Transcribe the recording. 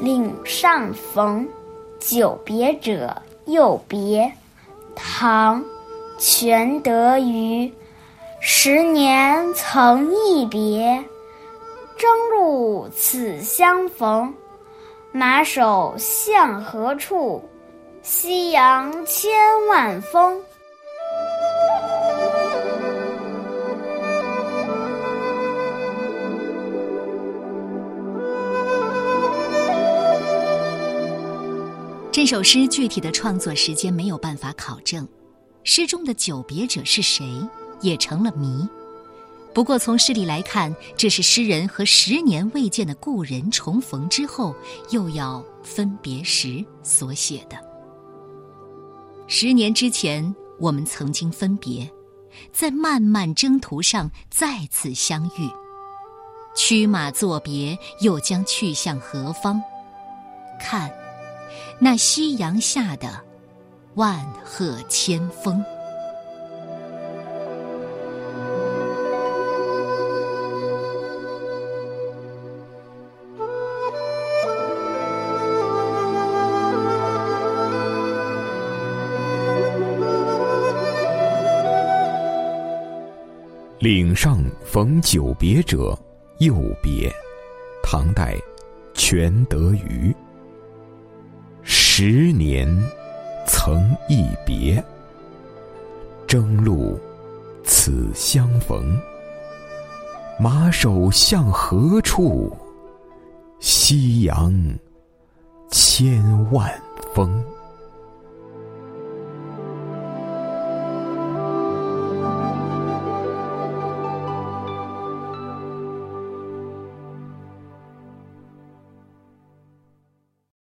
岭上逢，久别者，又别。唐·全德余。十年曾一别，征路此相逢。马首向何处？夕阳千万峰。这首诗具体的创作时间没有办法考证，诗中的久别者是谁也成了谜。不过从诗里来看，这是诗人和十年未见的故人重逢之后又要分别时所写的。十年之前，我们曾经分别，在漫漫征途上再次相遇。驱马作别，又将去向何方？看。那夕阳下的万壑千峰，岭上逢久别者，又别。唐代，全德余。十年曾一别，征路此相逢。马首向何处？夕阳千万峰。